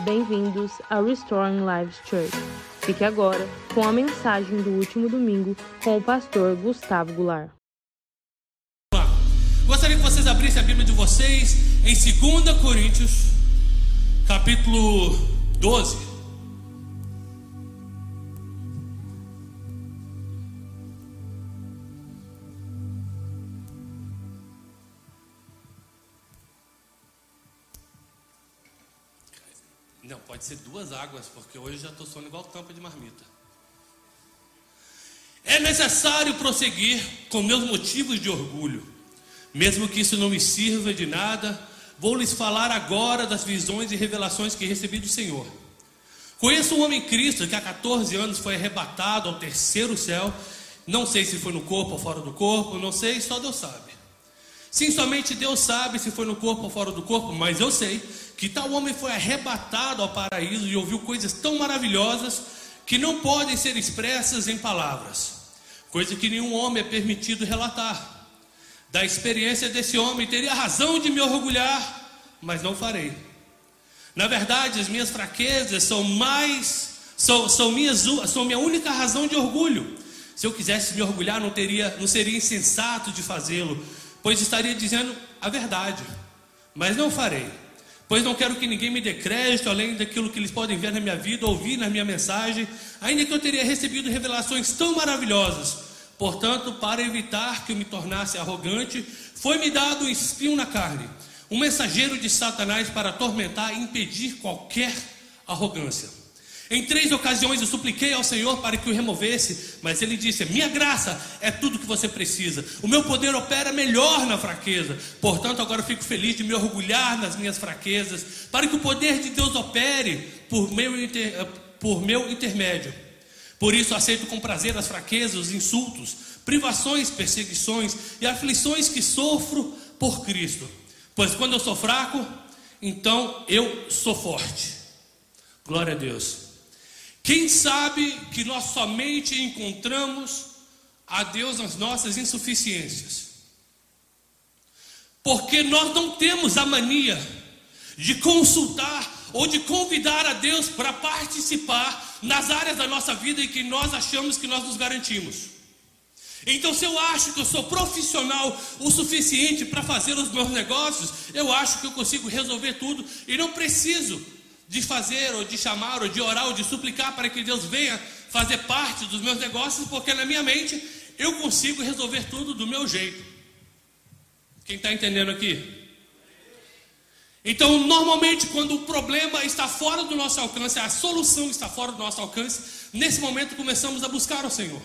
Bem-vindos a Restoring Lives Church. Fique agora com a mensagem do último domingo com o pastor Gustavo Goulart. Gostaria que vocês abrissem a Bíblia de vocês em 2 Coríntios, capítulo 12. Pode ser duas águas, porque hoje já estou soando igual tampa de marmita. É necessário prosseguir com meus motivos de orgulho, mesmo que isso não me sirva de nada. Vou lhes falar agora das visões e revelações que recebi do Senhor. Conheço um homem Cristo que há 14 anos foi arrebatado ao terceiro céu. Não sei se foi no corpo ou fora do corpo, não sei, só Deus sabe. Sim, somente Deus sabe se foi no corpo ou fora do corpo, mas eu sei que tal homem foi arrebatado ao paraíso e ouviu coisas tão maravilhosas que não podem ser expressas em palavras, coisa que nenhum homem é permitido relatar. Da experiência desse homem, teria razão de me orgulhar, mas não farei. Na verdade, as minhas fraquezas são mais, são, são, minhas, são minha única razão de orgulho. Se eu quisesse me orgulhar, não teria, não seria insensato de fazê-lo, pois estaria dizendo a verdade, mas não farei pois não quero que ninguém me dê crédito além daquilo que eles podem ver na minha vida, ouvir na minha mensagem, ainda que eu teria recebido revelações tão maravilhosas. Portanto, para evitar que eu me tornasse arrogante, foi-me dado um espinho na carne, um mensageiro de Satanás para atormentar e impedir qualquer arrogância. Em três ocasiões eu supliquei ao Senhor para que o removesse, mas ele disse: Minha graça é tudo que você precisa. O meu poder opera melhor na fraqueza. Portanto, agora fico feliz de me orgulhar nas minhas fraquezas, para que o poder de Deus opere por meu, inter... por meu intermédio. Por isso aceito com prazer as fraquezas, os insultos, privações, perseguições e aflições que sofro por Cristo. Pois quando eu sou fraco, então eu sou forte. Glória a Deus. Quem sabe que nós somente encontramos a Deus nas nossas insuficiências? Porque nós não temos a mania de consultar ou de convidar a Deus para participar nas áreas da nossa vida em que nós achamos que nós nos garantimos. Então, se eu acho que eu sou profissional o suficiente para fazer os meus negócios, eu acho que eu consigo resolver tudo e não preciso de fazer, ou de chamar, ou de orar, ou de suplicar para que Deus venha fazer parte dos meus negócios, porque na minha mente eu consigo resolver tudo do meu jeito. Quem está entendendo aqui? Então, normalmente, quando o problema está fora do nosso alcance, a solução está fora do nosso alcance, nesse momento começamos a buscar o Senhor.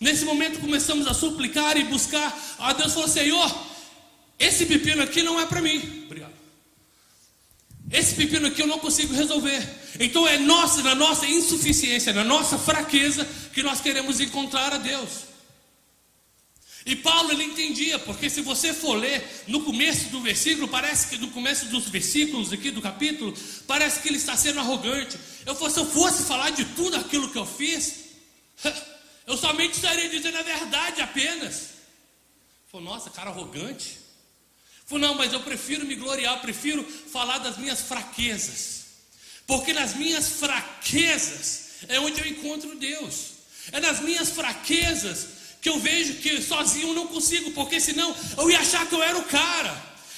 Nesse momento começamos a suplicar e buscar a Deus falou: Senhor, esse pepino aqui não é para mim. Esse pepino aqui eu não consigo resolver. Então é nossa, na nossa insuficiência, na nossa fraqueza, que nós queremos encontrar a Deus. E Paulo ele entendia, porque se você for ler no começo do versículo, parece que no começo dos versículos aqui do capítulo, parece que ele está sendo arrogante. Eu fosse, se eu fosse falar de tudo aquilo que eu fiz, eu somente estaria dizendo a verdade apenas. Falou, nossa, cara arrogante. Falou, não, mas eu prefiro me gloriar, prefiro falar das minhas fraquezas. Porque nas minhas fraquezas é onde eu encontro Deus. É nas minhas fraquezas que eu vejo que sozinho eu não consigo, porque senão eu ia achar que eu era o cara.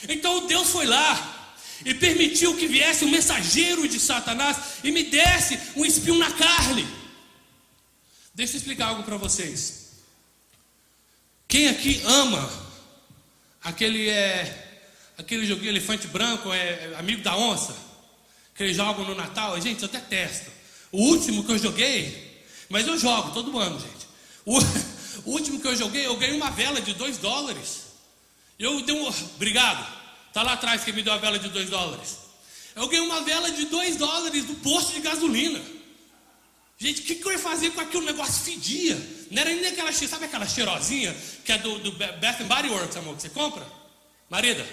Então Deus foi lá e permitiu que viesse um mensageiro de Satanás e me desse um espinho na carne. Deixa eu explicar algo para vocês. Quem aqui ama Aquele é aquele joguinho elefante branco é amigo da onça que eles jogam no Natal. Gente, eu até testo. O último que eu joguei, mas eu jogo todo ano, gente. O, o último que eu joguei, eu ganhei uma vela de 2 dólares. Eu dei um. Obrigado. Tá lá atrás que me deu a vela de 2 dólares. Eu ganhei uma vela de 2 dólares do posto de gasolina. Gente, o que, que, eu ia fazer com aquele negócio fedia? Não era nem aquela, sabe aquela cheirosinha que é do, do Bath Body Works, amor, que você compra? Marida,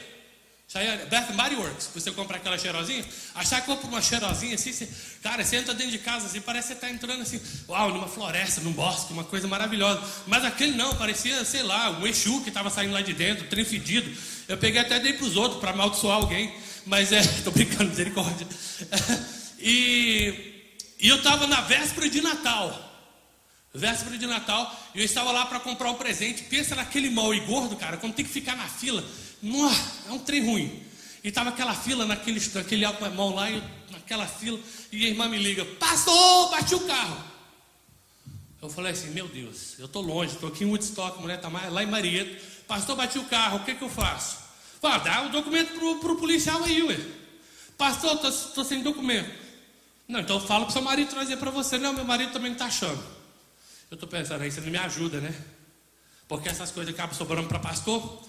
Chayane, Bath Body Works, você compra aquela cheirosinha, achar que compra uma cheirosinha assim, você, cara, você entra dentro de casa assim, parece que você está entrando assim, uau, numa floresta, num bosque, uma coisa maravilhosa. Mas aquele não, parecia, sei lá, um Exu que estava saindo lá de dentro, trem fedido. Eu peguei até dei para os outros para amaldiçoar alguém. Mas é, tô brincando, misericórdia. E, e eu estava na véspera de Natal. Véspera de Natal, e eu estava lá para comprar um presente. Pensa naquele mal e gordo, cara, quando tem que ficar na fila. é um trem ruim. E estava aquela fila, naquele, naquele mão lá, e, naquela fila, e a irmã me liga: Pastor, bati o carro. Eu falei assim: Meu Deus, eu estou longe, estou aqui em Woodstock, a mulher está lá em Marieta. Pastor, bati o carro, o que, que eu faço? Fala, dá o documento para o policial aí, ué. Pastor, estou sem documento. Não, então fala para o seu marido trazer para você. Não, meu marido também está achando. Eu estou pensando aí, você não me ajuda, né? Porque essas coisas acabam sobrando para pastor.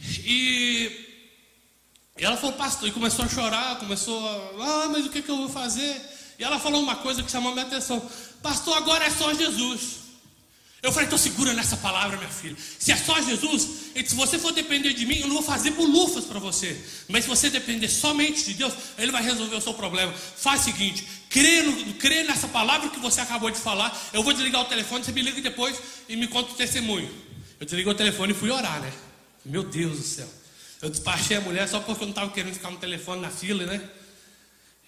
E, e ela falou, pastor, e começou a chorar, começou a, ah, mas o que, que eu vou fazer? E ela falou uma coisa que chamou minha atenção: Pastor, agora é só Jesus. Eu falei, estou segura nessa palavra, minha filha. Se é só Jesus, se você for depender de mim, eu não vou fazer bolufas para você. Mas se você depender somente de Deus, Ele vai resolver o seu problema. Faz o seguinte: crê, no, crê nessa palavra que você acabou de falar. Eu vou desligar o telefone, você me liga depois e me conta o testemunho. Eu desliguei o telefone e fui orar, né? Meu Deus do céu. Eu despachei a mulher só porque eu não estava querendo ficar no telefone na fila, né?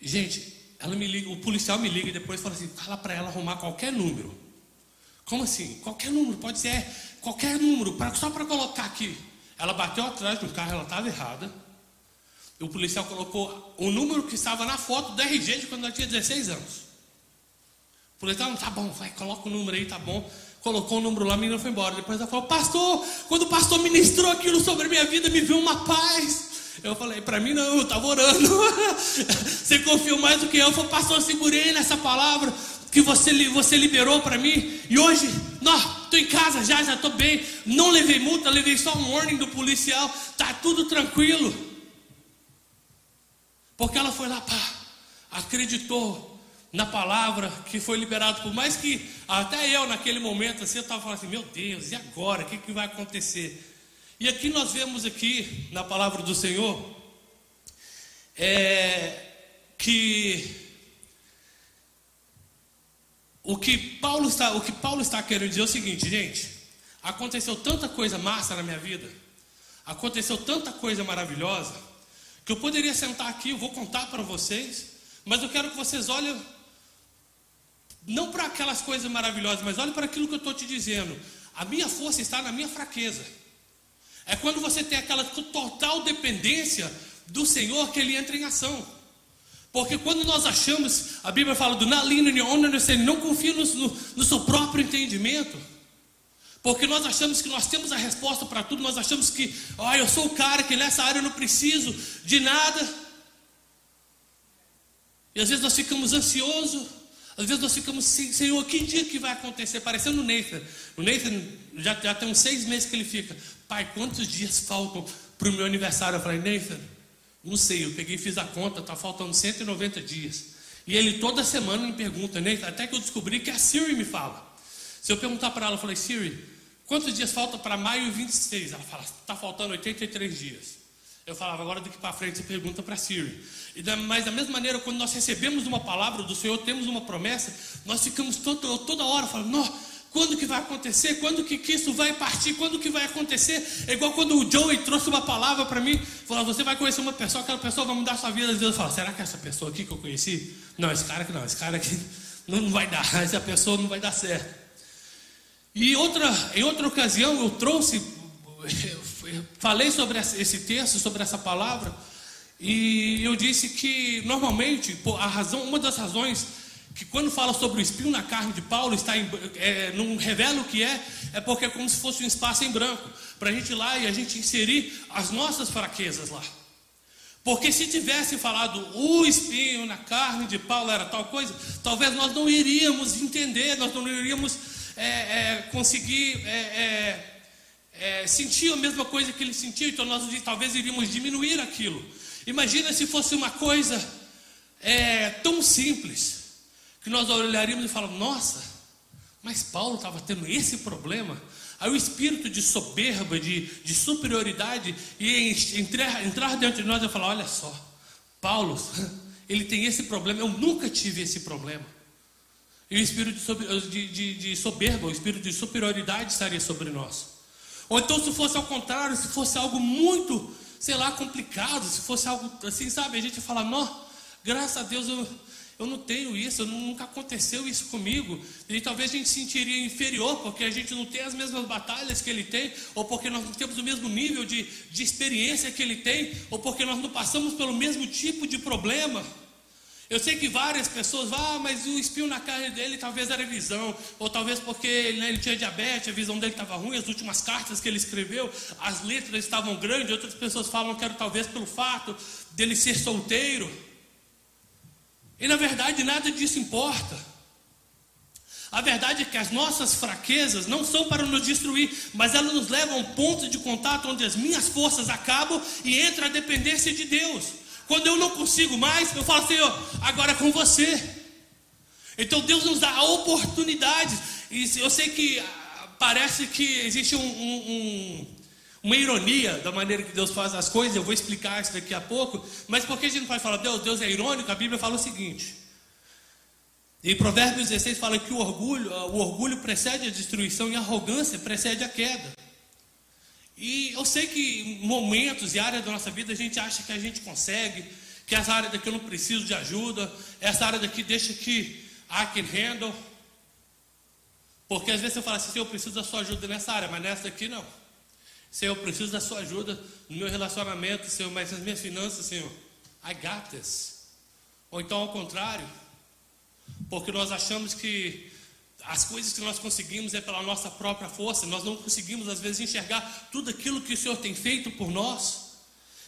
Gente, ela me liga, o policial me liga e depois fala assim: fala para ela arrumar qualquer número. Como assim? Qualquer número, pode ser qualquer número, pra, só para colocar aqui. Ela bateu atrás do carro, ela estava errada. O policial colocou o número que estava na foto do RG de quando ela tinha 16 anos. O policial, tá bom, vai, coloca o número aí, tá bom. Colocou o número lá, a menina foi embora. Depois ela falou, pastor, quando o pastor ministrou aquilo sobre a minha vida, me viu uma paz. Eu falei, para mim não, eu estava orando. Você confiou mais do que eu. Eu falei, pastor, segurei nessa palavra que você, você liberou para mim. E hoje, não, estou em casa já, já estou bem. Não levei multa, levei só um warning do policial. Tá tudo tranquilo. Porque ela foi lá, pá, acreditou na palavra que foi liberado. Por mais que até eu, naquele momento, assim, eu estava falando assim: meu Deus, e agora? O que, que vai acontecer? E aqui nós vemos aqui na palavra do Senhor é, que o que Paulo está, o que Paulo está querendo dizer é o seguinte, gente. Aconteceu tanta coisa massa na minha vida, aconteceu tanta coisa maravilhosa, que eu poderia sentar aqui, eu vou contar para vocês, mas eu quero que vocês olhem não para aquelas coisas maravilhosas, mas olhem para aquilo que eu estou te dizendo. A minha força está na minha fraqueza. É quando você tem aquela total dependência do Senhor que Ele entra em ação. Porque quando nós achamos, a Bíblia fala do não confia no, no, no seu próprio entendimento. Porque nós achamos que nós temos a resposta para tudo, nós achamos que, ó, oh, eu sou o cara que nessa área eu não preciso de nada. E às vezes nós ficamos ansiosos, às vezes nós ficamos, Senhor, que dia que vai acontecer? Parecendo o Nathan. O Nathan já, já tem uns seis meses que ele fica, pai, quantos dias faltam para o meu aniversário? Eu falei, Nathan, não sei, eu peguei e fiz a conta, está faltando 190 dias. E ele toda semana me pergunta, né? até que eu descobri que a Siri me fala. Se eu perguntar para ela, eu falei, Siri, quantos dias falta para maio 26? Ela fala, está faltando 83 dias. Eu falava, agora daqui para frente você pergunta para Siri. E da, mas da mesma maneira, quando nós recebemos uma palavra do Senhor, temos uma promessa, nós ficamos todo, toda hora falando, quando que vai acontecer? Quando que, que isso vai partir? Quando que vai acontecer? É igual quando o Joey trouxe uma palavra para mim, falou: você vai conhecer uma pessoa, aquela pessoa vai mudar sua vida. Deus fala: será que essa pessoa aqui que eu conheci? Não, esse cara aqui não, esse cara aqui não, não vai dar, essa pessoa não vai dar certo. E outra, em outra ocasião eu trouxe, falei sobre esse texto, sobre essa palavra, e eu disse que normalmente a razão, uma das razões que quando fala sobre o espinho na carne de Paulo, está em, é, não revela o que é, é porque é como se fosse um espaço em branco, para a gente ir lá e a gente inserir as nossas fraquezas lá. Porque se tivesse falado o espinho na carne de Paulo era tal coisa, talvez nós não iríamos entender, nós não iríamos é, é, conseguir é, é, é, sentir a mesma coisa que ele sentiu, então nós talvez iríamos diminuir aquilo. Imagina se fosse uma coisa tão simples que nós olharíamos e falamos: nossa, mas Paulo estava tendo esse problema. Aí o espírito de soberba, de, de superioridade, ia entrar, entrar dentro de nós e falar: olha só, Paulo, ele tem esse problema, eu nunca tive esse problema. E o espírito de, de, de soberba, o espírito de superioridade estaria sobre nós. Ou então, se fosse ao contrário, se fosse algo muito sei lá, complicado, se fosse algo assim, sabe? A gente fala, não, graças a Deus eu, eu não tenho isso, nunca aconteceu isso comigo. E talvez a gente se sentiria inferior, porque a gente não tem as mesmas batalhas que ele tem, ou porque nós não temos o mesmo nível de, de experiência que ele tem, ou porque nós não passamos pelo mesmo tipo de problema. Eu sei que várias pessoas, ah, mas o espinho na carne dele talvez era visão, ou talvez porque né, ele tinha diabetes, a visão dele estava ruim, as últimas cartas que ele escreveu, as letras estavam grandes, outras pessoas falam que era talvez pelo fato dele ser solteiro. E na verdade nada disso importa. A verdade é que as nossas fraquezas não são para nos destruir, mas elas nos levam a um ponto de contato onde as minhas forças acabam e entra a dependência de Deus. Quando eu não consigo mais, eu falo, Senhor, agora é com você. Então Deus nos dá a oportunidade. E eu sei que ah, parece que existe um, um, um, uma ironia da maneira que Deus faz as coisas. Eu vou explicar isso daqui a pouco. Mas por que a gente não pode falar, Deus, Deus é irônico? A Bíblia fala o seguinte. Em Provérbios 16 fala que o orgulho, ah, o orgulho precede a destruição e a arrogância precede a queda. E eu sei que momentos e áreas da nossa vida a gente acha que a gente consegue, que essa área daqui eu não preciso de ajuda, essa área daqui deixa que I can handle. Porque às vezes eu falo assim, eu preciso da sua ajuda nessa área, mas nessa daqui não. Senhor, eu preciso da sua ajuda no meu relacionamento, Senhor, mas nas minhas finanças, Senhor, I got this. Ou então ao contrário, porque nós achamos que as coisas que nós conseguimos é pela nossa própria força, nós não conseguimos às vezes enxergar tudo aquilo que o Senhor tem feito por nós.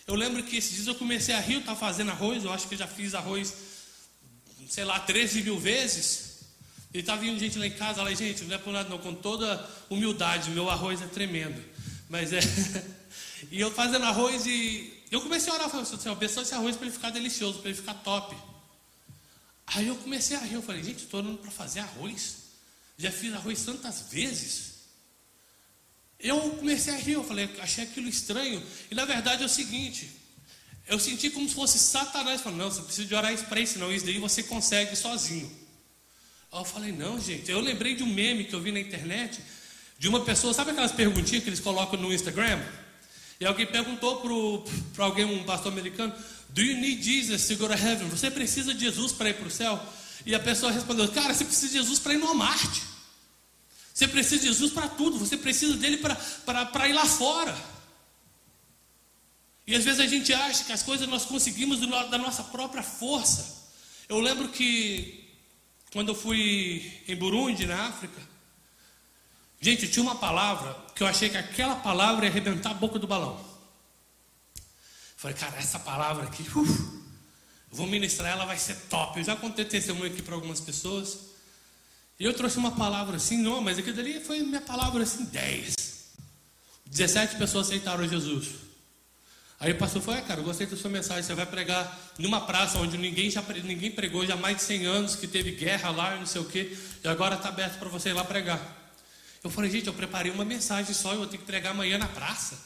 Eu lembro que esses dias eu comecei a rir, eu estava fazendo arroz, eu acho que já fiz arroz, sei lá, 13 mil vezes. E estava vindo gente lá em casa, lá, gente, não é por nada não, com toda humildade, meu arroz é tremendo. Mas é. e eu fazendo arroz e eu comecei a orar, falei, Senhor, abençoa esse arroz para ele ficar delicioso, para ele ficar top. Aí eu comecei a rir, eu falei, gente, estou orando para fazer arroz. Já fiz arroz tantas vezes. Eu comecei a rir, eu falei, achei aquilo estranho. E na verdade é o seguinte, eu senti como se fosse Satanás falando, não, você precisa de orar para isso, não, isso daí você consegue sozinho. Aí eu falei, não, gente, eu lembrei de um meme que eu vi na internet, de uma pessoa, sabe aquelas perguntinhas que eles colocam no Instagram? E alguém perguntou para alguém, um pastor americano, Do you need Jesus to go to heaven? Você precisa de Jesus para ir para o céu? E a pessoa respondeu: Cara, você precisa de Jesus para ir no Marte. Você precisa de Jesus para tudo. Você precisa dele para ir lá fora. E às vezes a gente acha que as coisas nós conseguimos da nossa própria força. Eu lembro que quando eu fui em Burundi, na África, gente, tinha uma palavra que eu achei que aquela palavra ia arrebentar a boca do balão. Falei, cara, essa palavra aqui, uf, vou ministrar ela, vai ser top. Eu já contei testemunho aqui para algumas pessoas. E eu trouxe uma palavra assim, não, mas aquilo ali foi minha palavra assim, 10. 17 pessoas aceitaram Jesus. Aí o pastor falou, é cara, eu gostei da sua mensagem, você vai pregar numa praça onde ninguém, já, ninguém pregou já há mais de 100 anos, que teve guerra lá, não sei o quê, e agora está aberto para você ir lá pregar. Eu falei, gente, eu preparei uma mensagem só, eu vou ter que pregar amanhã na praça.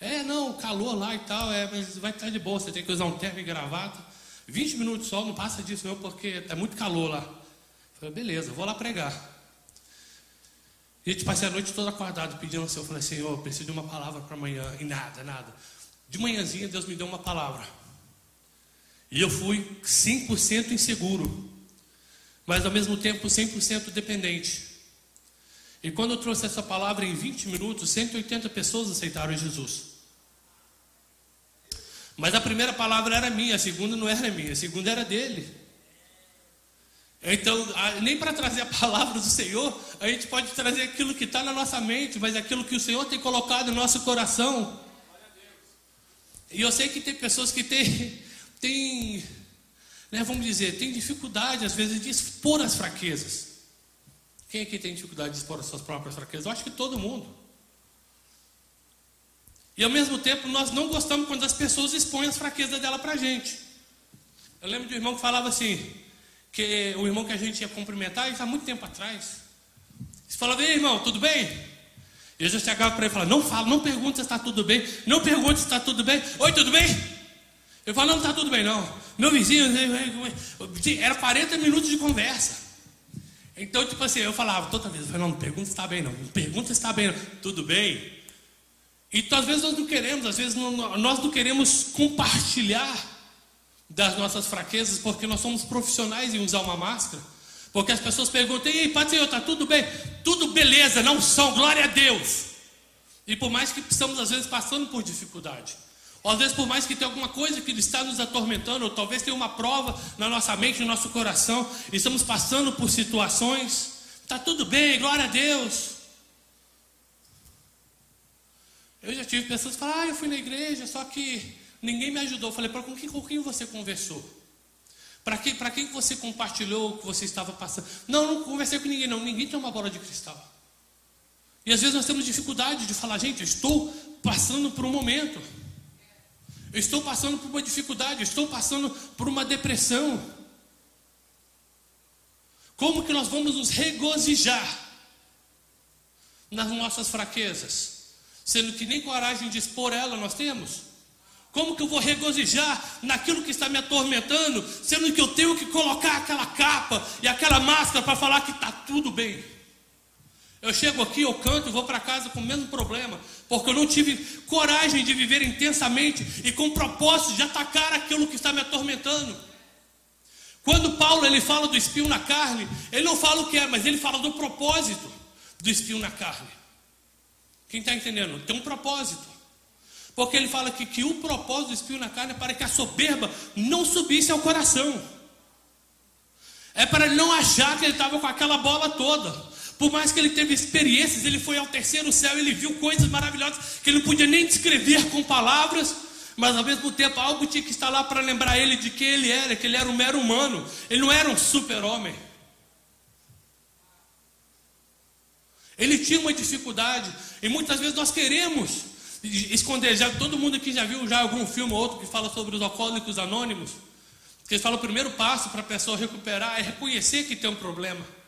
É, não, calor lá e tal, é, mas vai estar de boa, você tem que usar um terno e gravata. 20 minutos só, não passa disso não, porque é muito calor lá. Eu falei, beleza, vou lá pregar. Gente passei a noite toda acordado pedindo ao Senhor. Eu falei, Senhor, preciso de uma palavra para amanhã. E nada, nada. De manhãzinha Deus me deu uma palavra. E eu fui 100% inseguro. Mas ao mesmo tempo 100% dependente. E quando eu trouxe essa palavra em 20 minutos, 180 pessoas aceitaram Jesus. Mas a primeira palavra era minha, a segunda não era minha, a segunda era dele. Então, nem para trazer a palavra do Senhor, a gente pode trazer aquilo que está na nossa mente, mas aquilo que o Senhor tem colocado no nosso coração. E eu sei que tem pessoas que têm, têm né, vamos dizer, tem dificuldade às vezes de expor as fraquezas. Quem aqui tem dificuldade de expor as suas próprias fraquezas? Eu acho que todo mundo. E ao mesmo tempo, nós não gostamos quando as pessoas expõem as fraquezas dela para a gente. Eu lembro de um irmão que falava assim, que o irmão que a gente ia cumprimentar, isso há muito tempo atrás. Você falava, ei irmão, tudo bem? E eu já chegava para ele e falava, não fala, não pergunta se está tudo bem, não pergunta se está tudo bem. Oi, tudo bem? Eu não, não está tudo bem não. Meu vizinho, era 40 minutos de conversa. Então, tipo assim, eu falava toda vez, não, pergunta se está bem não, pergunta se está bem não. Tudo bem? E às vezes nós não queremos, às vezes não, nós não queremos compartilhar das nossas fraquezas, porque nós somos profissionais em usar uma máscara. Porque as pessoas perguntam, ei, Pai Senhor, está tudo bem? Tudo beleza, não são, glória a Deus. E por mais que estamos às vezes passando por dificuldade, às vezes por mais que tenha alguma coisa que está nos atormentando, ou talvez tenha uma prova na nossa mente, no nosso coração, estamos passando por situações, está tudo bem, glória a Deus. Eu já tive pessoas que falam, ah, eu fui na igreja, só que ninguém me ajudou. Eu falei, para com quem, com quem você conversou? Para quem, quem você compartilhou o que você estava passando? Não, não conversei com ninguém, não. Ninguém tem uma bola de cristal. E às vezes nós temos dificuldade de falar, gente, eu estou passando por um momento. Eu estou passando por uma dificuldade, eu estou passando por uma depressão. Como que nós vamos nos regozijar nas nossas fraquezas, sendo que nem coragem de expor ela nós temos? Como que eu vou regozijar naquilo que está me atormentando, sendo que eu tenho que colocar aquela capa e aquela máscara para falar que está tudo bem? Eu chego aqui, eu canto e vou para casa com o mesmo problema, porque eu não tive coragem de viver intensamente e com propósito de atacar aquilo que está me atormentando. Quando Paulo ele fala do espinho na carne, ele não fala o que é, mas ele fala do propósito do espinho na carne. Quem está entendendo? Tem um propósito. Porque ele fala que, que o propósito do espinho na carne é para que a soberba não subisse ao coração. É para ele não achar que ele estava com aquela bola toda. Por mais que ele teve experiências, ele foi ao terceiro céu, ele viu coisas maravilhosas que ele não podia nem descrever com palavras, mas ao mesmo tempo algo tinha que estar lá para lembrar ele de quem ele era, que ele era um mero humano, ele não era um super-homem. Ele tinha uma dificuldade, e muitas vezes nós queremos esconder. Já, todo mundo aqui já viu já algum filme ou outro que fala sobre os alcoólicos anônimos? Que eles falam o primeiro passo para a pessoa recuperar é reconhecer que tem um problema.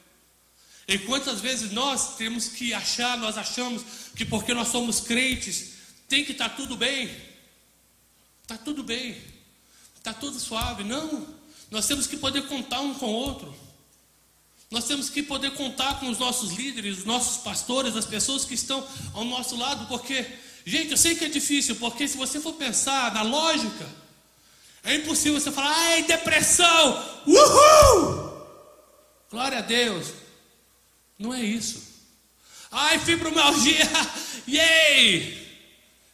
E quantas vezes nós temos que achar, nós achamos que porque nós somos crentes, tem que estar tá tudo bem. Está tudo bem. Está tudo suave. Não. Nós temos que poder contar um com o outro. Nós temos que poder contar com os nossos líderes, os nossos pastores, as pessoas que estão ao nosso lado, porque, gente, eu sei que é difícil, porque se você for pensar na lógica, é impossível você falar, ai, depressão, uhul! Glória a Deus. Não é isso. Ai, fibromialgia, yay!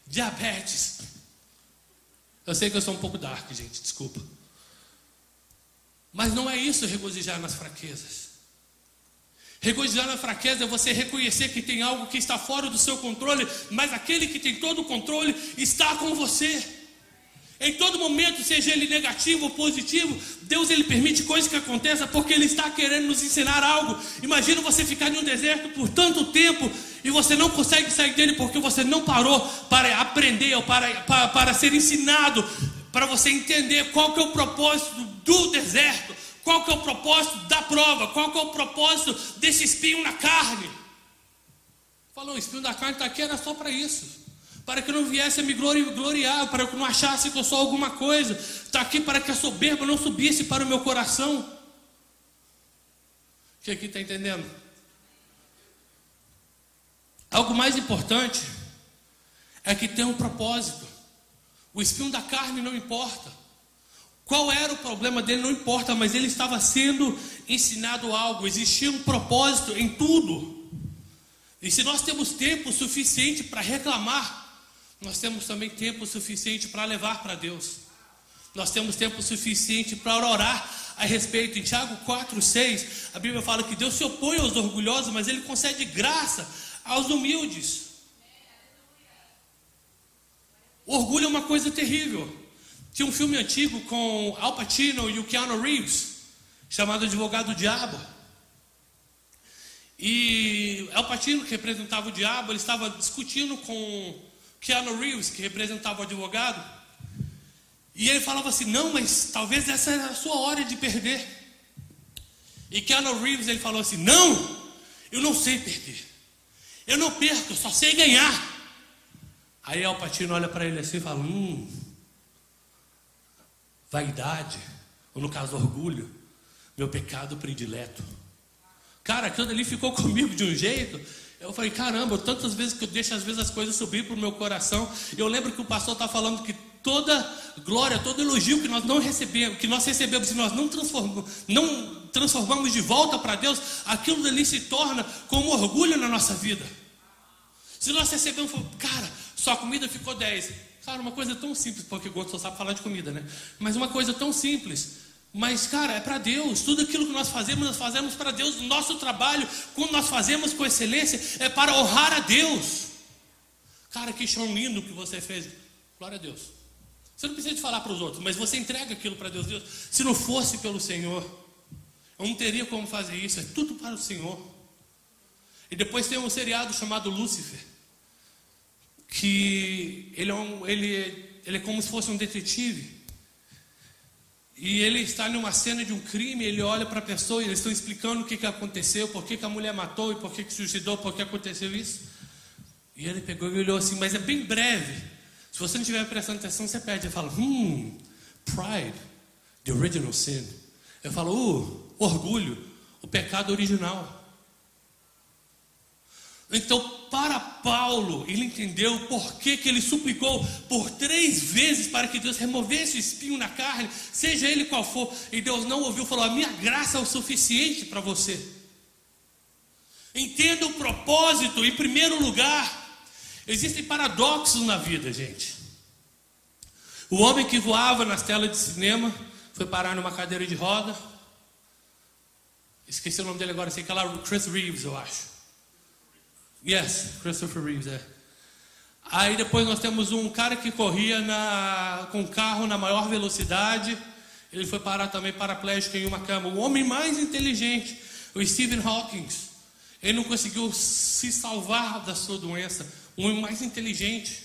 Diabetes. Eu sei que eu sou um pouco dark, gente, desculpa. Mas não é isso regozijar nas fraquezas. Regozijar na fraqueza é você reconhecer que tem algo que está fora do seu controle, mas aquele que tem todo o controle está com você. Em todo momento, seja ele negativo ou positivo, Deus ele permite coisas que aconteçam porque ele está querendo nos ensinar algo. Imagina você ficar em um deserto por tanto tempo e você não consegue sair dele porque você não parou para aprender ou para, para, para ser ensinado, para você entender qual que é o propósito do deserto, qual que é o propósito da prova, qual que é o propósito desse espinho na carne. Falou, o espinho da carne está aqui, era só para isso para que não viesse a me gloriar, para que eu não achasse que eu sou alguma coisa. Está aqui para que a soberba não subisse para o meu coração. Que aqui está entendendo? Algo mais importante é que tem um propósito. O espinho da carne não importa. Qual era o problema dele não importa, mas ele estava sendo ensinado algo. Existia um propósito em tudo. E se nós temos tempo suficiente para reclamar nós temos também tempo suficiente para levar para Deus. Nós temos tempo suficiente para orar a respeito. Em Tiago 4, 6, a Bíblia fala que Deus se opõe aos orgulhosos, mas Ele concede graça aos humildes. O orgulho é uma coisa terrível. Tinha um filme antigo com Al Pacino e o Keanu Reeves, chamado Advogado Diabo. E Al Pacino, que representava o diabo, ele estava discutindo com Keanu Reeves, que representava o advogado, e ele falava assim: Não, mas talvez essa era a sua hora de perder. E Keanu Reeves ele falou assim: Não, eu não sei perder. Eu não perco, eu só sei ganhar. Aí Al Pacino olha para ele assim e fala: Hum, vaidade, ou no caso orgulho, meu pecado predileto. Cara, aquilo ali ficou comigo de um jeito Eu falei, caramba, tantas vezes que eu deixo às vezes as coisas subir para o meu coração. Eu lembro que o pastor está falando que toda glória, todo elogio que nós não recebemos, que nós recebemos, se nós não transformamos, não transformamos de volta para Deus, aquilo dali se torna como orgulho na nossa vida. Se nós recebemos, cara, sua comida ficou 10. Cara, uma coisa tão simples, porque o Gosto só sabe falar de comida, né? Mas uma coisa tão simples. Mas, cara, é para Deus. Tudo aquilo que nós fazemos, nós fazemos para Deus. O nosso trabalho, quando nós fazemos com excelência, é para honrar a Deus. Cara, que chão lindo que você fez. Glória a Deus. Você não precisa de falar para os outros, mas você entrega aquilo para Deus. Deus. Se não fosse pelo Senhor, eu não teria como fazer isso. É tudo para o Senhor. E depois tem um seriado chamado Lúcifer, que ele é, um, ele, ele é como se fosse um detetive. E ele está numa cena de um crime, ele olha para a pessoa e eles estão explicando o que, que aconteceu, por que, que a mulher matou e por que, que suicidou, por que aconteceu isso. E ele pegou e olhou assim, mas é bem breve. Se você não estiver prestando atenção, você perde. Ele fala, hum, pride, the original sin. Eu falo, uh, orgulho, o pecado original. Então, para Paulo, ele entendeu por que, que ele suplicou por três vezes para que Deus removesse o espinho na carne, seja ele qual for, e Deus não ouviu, falou: A minha graça é o suficiente para você. Entenda o propósito, em primeiro lugar, existem paradoxos na vida, gente. O homem que voava nas telas de cinema foi parar numa cadeira de roda. Esqueci o nome dele agora, sei que é lá, Chris Reeves, eu acho. Yes, Christopher Reeves, é. Aí depois nós temos um cara que corria na, com carro na maior velocidade. Ele foi parar também paraplégico em uma cama. O homem mais inteligente, o Stephen Hawking. Ele não conseguiu se salvar da sua doença. O homem mais inteligente.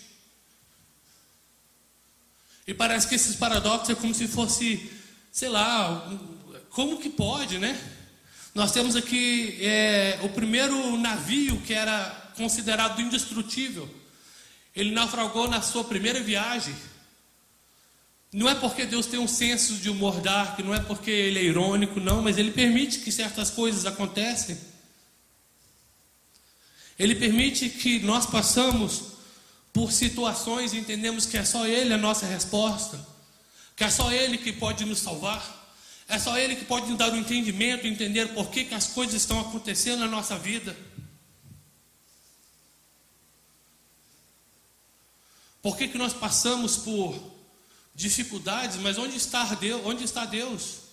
E parece que esses paradoxos é como se fosse, sei lá, como que pode, né? Nós temos aqui é, o primeiro navio que era considerado indestrutível. Ele naufragou na sua primeira viagem. Não é porque Deus tem um senso de humor dark, não é porque ele é irônico, não, mas ele permite que certas coisas aconteçam. Ele permite que nós passamos por situações e entendemos que é só Ele a nossa resposta, que é só Ele que pode nos salvar. É só Ele que pode nos dar o um entendimento, entender por que, que as coisas estão acontecendo na nossa vida. Por que, que nós passamos por dificuldades, mas onde está Deus? Onde está Deus?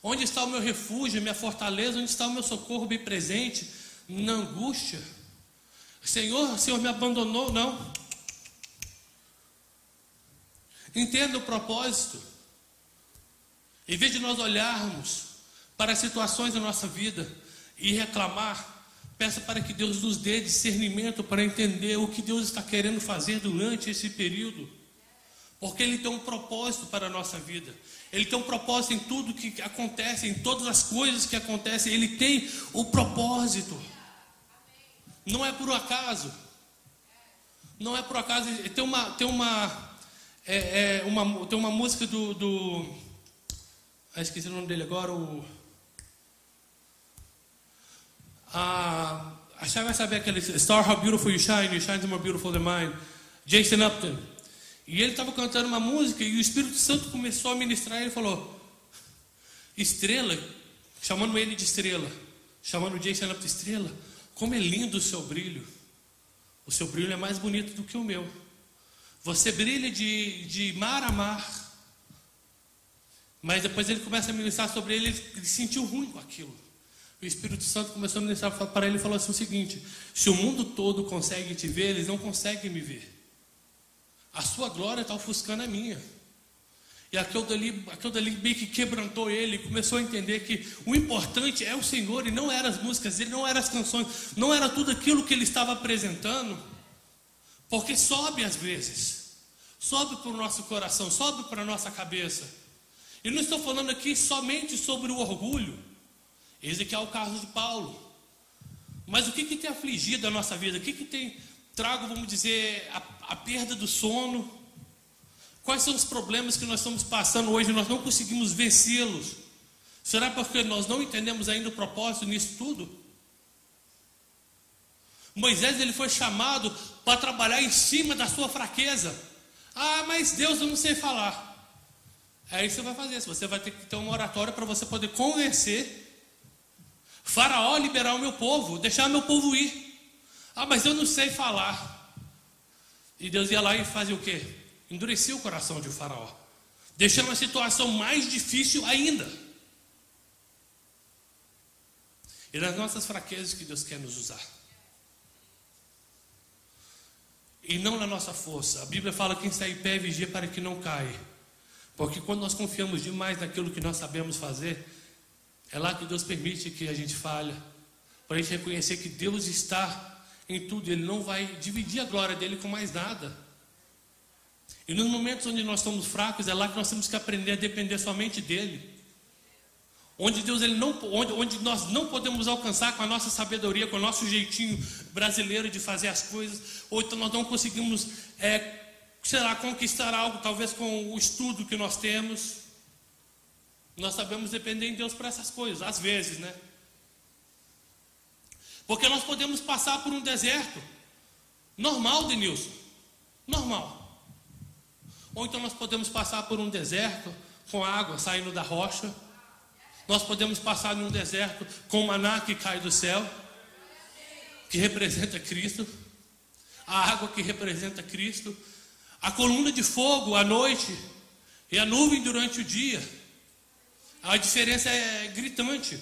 Onde está o meu refúgio, minha fortaleza? Onde está o meu socorro bem presente? Na angústia. Senhor, o Senhor me abandonou? Não. Entenda o propósito. Em vez de nós olharmos para as situações da nossa vida e reclamar, peça para que Deus nos dê discernimento para entender o que Deus está querendo fazer durante esse período. Porque Ele tem um propósito para a nossa vida. Ele tem um propósito em tudo que acontece, em todas as coisas que acontecem. Ele tem o propósito. Não é por acaso. Não é por acaso. Tem uma, tem uma, é, é, uma, tem uma música do, do ah, esqueci o nome dele agora, o. Ah, a Chay vai saber aquele Star How Beautiful You Shine, You Shine More Beautiful Than Mine, Jason Upton. E ele estava cantando uma música e o Espírito Santo começou a ministrar e ele falou: Estrela, chamando ele de estrela, chamando Jason Upton de estrela, como é lindo o seu brilho. O seu brilho é mais bonito do que o meu. Você brilha de, de mar a mar. Mas depois ele começa a ministrar sobre ele, ele sentiu ruim com aquilo. O Espírito Santo começou a ministrar para ele e falou assim o seguinte: se o mundo todo consegue te ver, eles não conseguem me ver. A sua glória está ofuscando a minha. E aquilo dali, aquilo dali meio que quebrantou ele, começou a entender que o importante é o Senhor e não eram as músicas dele, não eram as canções, não era tudo aquilo que ele estava apresentando, porque sobe às vezes, sobe para o nosso coração, sobe para a nossa cabeça. Eu não estou falando aqui somente sobre o orgulho. Esse aqui é o caso de Paulo. Mas o que, que tem afligido a nossa vida? O que, que tem trago, vamos dizer, a, a perda do sono? Quais são os problemas que nós estamos passando hoje e nós não conseguimos vencê-los? Será porque nós não entendemos ainda o propósito nisso tudo? Moisés ele foi chamado para trabalhar em cima da sua fraqueza. Ah, mas Deus eu não sei falar. É isso que você vai fazer. Você vai ter que ter uma oratória para você poder convencer Faraó liberar o meu povo, deixar o meu povo ir. Ah, mas eu não sei falar. E Deus ia lá e fazia o quê? Endurecia o coração de Faraó, deixando a situação mais difícil ainda. E nas nossas fraquezas que Deus quer nos usar. E não na nossa força. A Bíblia fala que quem está em pé vigia para que não caia. Porque quando nós confiamos demais naquilo que nós sabemos fazer, é lá que Deus permite que a gente falhe. Para a gente reconhecer que Deus está em tudo. Ele não vai dividir a glória dele com mais nada. E nos momentos onde nós estamos fracos, é lá que nós temos que aprender a depender somente dele. Onde Deus ele não, onde, onde nós não podemos alcançar com a nossa sabedoria, com o nosso jeitinho brasileiro de fazer as coisas, ou então nós não conseguimos, é, sei lá, conquistar algo, talvez com o estudo que nós temos. Nós sabemos depender em Deus para essas coisas, às vezes, né? Porque nós podemos passar por um deserto. Normal, Denilson. Normal. Ou então nós podemos passar por um deserto com água saindo da rocha. Nós podemos passar num deserto com maná que cai do céu, que representa Cristo. A água que representa Cristo. A coluna de fogo à noite e a nuvem durante o dia. A diferença é gritante.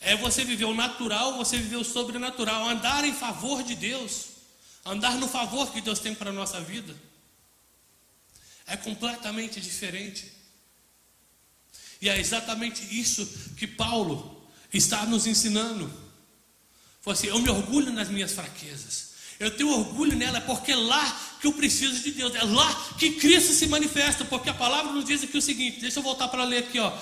É você viver o natural, você viver o sobrenatural, andar em favor de Deus, andar no favor que Deus tem para a nossa vida. É completamente diferente. E é exatamente isso que Paulo está nos ensinando. Foi assim, eu me orgulho nas minhas fraquezas. Eu tenho orgulho nela porque é lá que eu preciso de Deus. É lá que Cristo se manifesta, porque a palavra nos diz aqui o seguinte, deixa eu voltar para ler aqui, ó.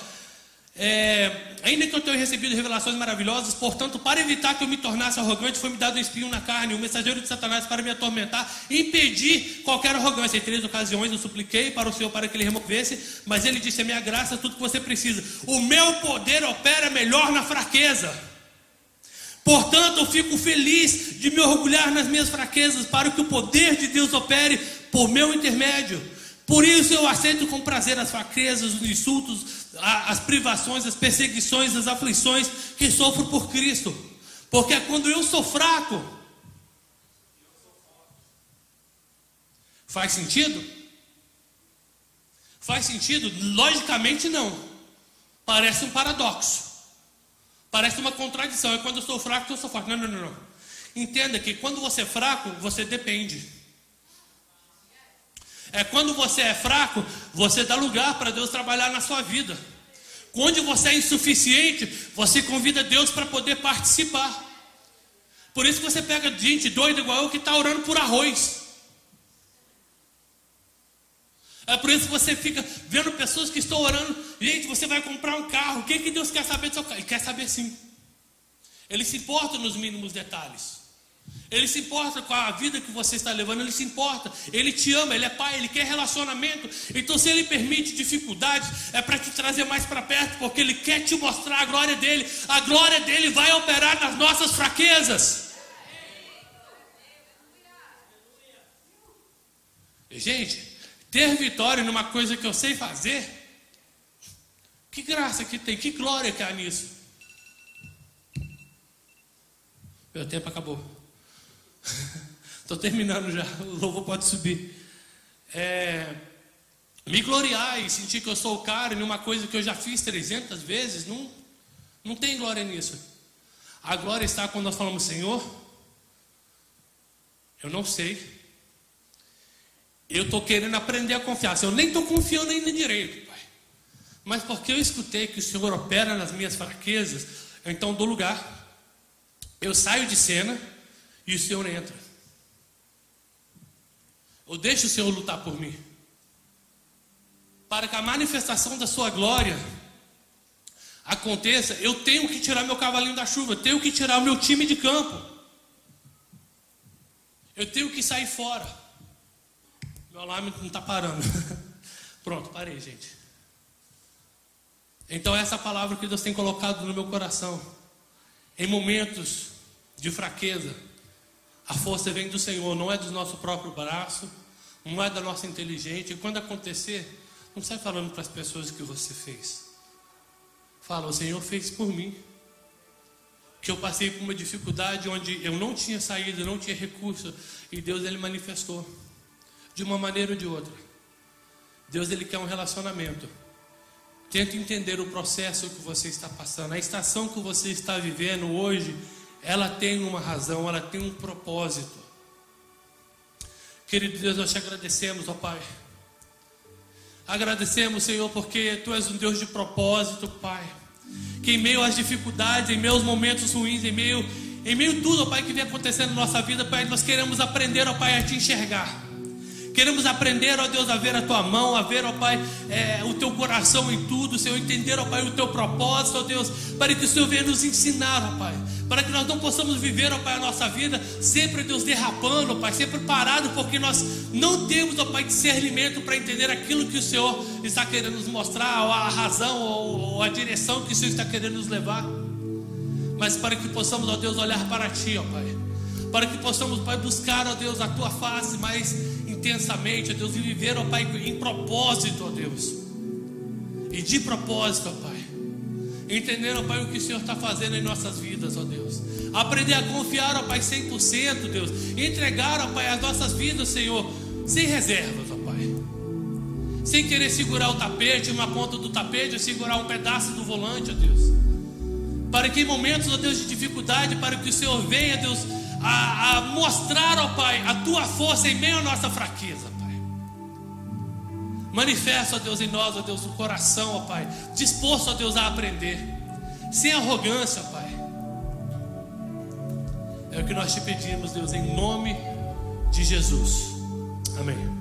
É, ainda que eu tenha recebido revelações maravilhosas, portanto, para evitar que eu me tornasse arrogante, foi me dado um espinho na carne, um mensageiro de Satanás para me atormentar impedir qualquer arrogância. Em três ocasiões eu supliquei para o Senhor para que ele removesse, mas ele disse: A minha graça é tudo que você precisa. O meu poder opera melhor na fraqueza. Portanto, eu fico feliz de me orgulhar nas minhas fraquezas, para que o poder de Deus opere por meu intermédio. Por isso eu aceito com prazer as fraquezas, os insultos, as privações, as perseguições, as aflições que sofro por Cristo. Porque é quando eu sou fraco. Faz sentido? Faz sentido? Logicamente não. Parece um paradoxo. Parece uma contradição. É quando eu sou fraco, eu sou forte. Não, não, não, não. Entenda que quando você é fraco, você depende. É quando você é fraco, você dá lugar para Deus trabalhar na sua vida. Quando você é insuficiente, você convida Deus para poder participar. Por isso que você pega gente doida igual eu que está orando por arroz. É por isso que você fica vendo pessoas que estão orando. Gente, você vai comprar um carro. O que, que Deus quer saber do seu carro? Ele quer saber sim. Ele se importa nos mínimos detalhes. Ele se importa com a vida que você está levando, ele se importa, ele te ama, ele é pai, ele quer relacionamento. Então, se ele permite dificuldades, é para te trazer mais para perto, porque ele quer te mostrar a glória dele. A glória dele vai operar nas nossas fraquezas. Gente, ter vitória numa coisa que eu sei fazer, que graça que tem, que glória que há nisso. Meu tempo acabou. Estou terminando já, o louvor pode subir. É, me gloriar e sentir que eu sou o cara em uma coisa que eu já fiz 300 vezes, não, não tem glória nisso. A glória está quando nós falamos, Senhor, eu não sei. Eu estou querendo aprender a confiar. Eu nem estou confiando ainda direito, Pai. Mas porque eu escutei que o Senhor opera nas minhas fraquezas, então dou lugar. Eu saio de cena e o Senhor entra. Ou deixa o Senhor lutar por mim. Para que a manifestação da sua glória aconteça, eu tenho que tirar meu cavalinho da chuva, eu tenho que tirar o meu time de campo. Eu tenho que sair fora. Meu alarme não está parando. Pronto, parei, gente. Então, essa palavra que Deus tem colocado no meu coração, em momentos de fraqueza, A força vem do Senhor, não é do nosso próprio braço, não é da nossa inteligência. E quando acontecer, não sai falando para as pessoas que você fez. Fala, o Senhor fez por mim. Que eu passei por uma dificuldade onde eu não tinha saída, não tinha recurso, e Deus ele manifestou de uma maneira ou de outra. Deus ele quer um relacionamento. Tenta entender o processo que você está passando, a estação que você está vivendo hoje, ela tem uma razão, ela tem um propósito. Querido Deus, nós te agradecemos, ó Pai. Agradecemos, Senhor, porque Tu és um Deus de propósito, Pai. Que em meio às dificuldades, em meio aos momentos ruins, em meio, em meio a tudo, ó Pai, que vem acontecendo na nossa vida, Pai, nós queremos aprender, ó Pai, a te enxergar. Queremos aprender, ó Deus, a ver a tua mão, a ver, ó Pai, é, o teu coração em tudo, Senhor, entender, ó Pai, o teu propósito, ó Deus, para que o Senhor venha nos ensinar, ó Pai, para que nós não possamos viver, ó Pai, a nossa vida sempre, Deus, derrapando, ó Pai, sempre parado, porque nós não temos, ó Pai, discernimento para entender aquilo que o Senhor está querendo nos mostrar, ou a razão, ou a direção que o Senhor está querendo nos levar, mas para que possamos, ó Deus, olhar para Ti, ó Pai, para que possamos, Pai, buscar, ó Deus, a Tua face mais intensamente, ó Deus, e viver, ó Pai, em propósito, ó Deus. E de propósito, ó Pai. Entender, ó Pai, o que o Senhor está fazendo em nossas vidas, ó Deus. Aprender a confiar, ó Pai, 100%, Deus. Entregar, ó Pai, as nossas vidas, Senhor, sem reservas, ó Pai. Sem querer segurar o tapete, uma ponta do tapete, ou segurar um pedaço do volante, ó Deus. Para que em momentos, ó Deus, de dificuldade, para que o Senhor venha, Deus, a, a mostrar, ó Pai, a tua força em meio à nossa fraqueza, Pai. Manifesta, ó Deus, em nós, ó Deus, o coração, ó Pai, disposto, ó Deus, a aprender, sem arrogância, Pai. É o que nós te pedimos, Deus, em nome de Jesus. Amém.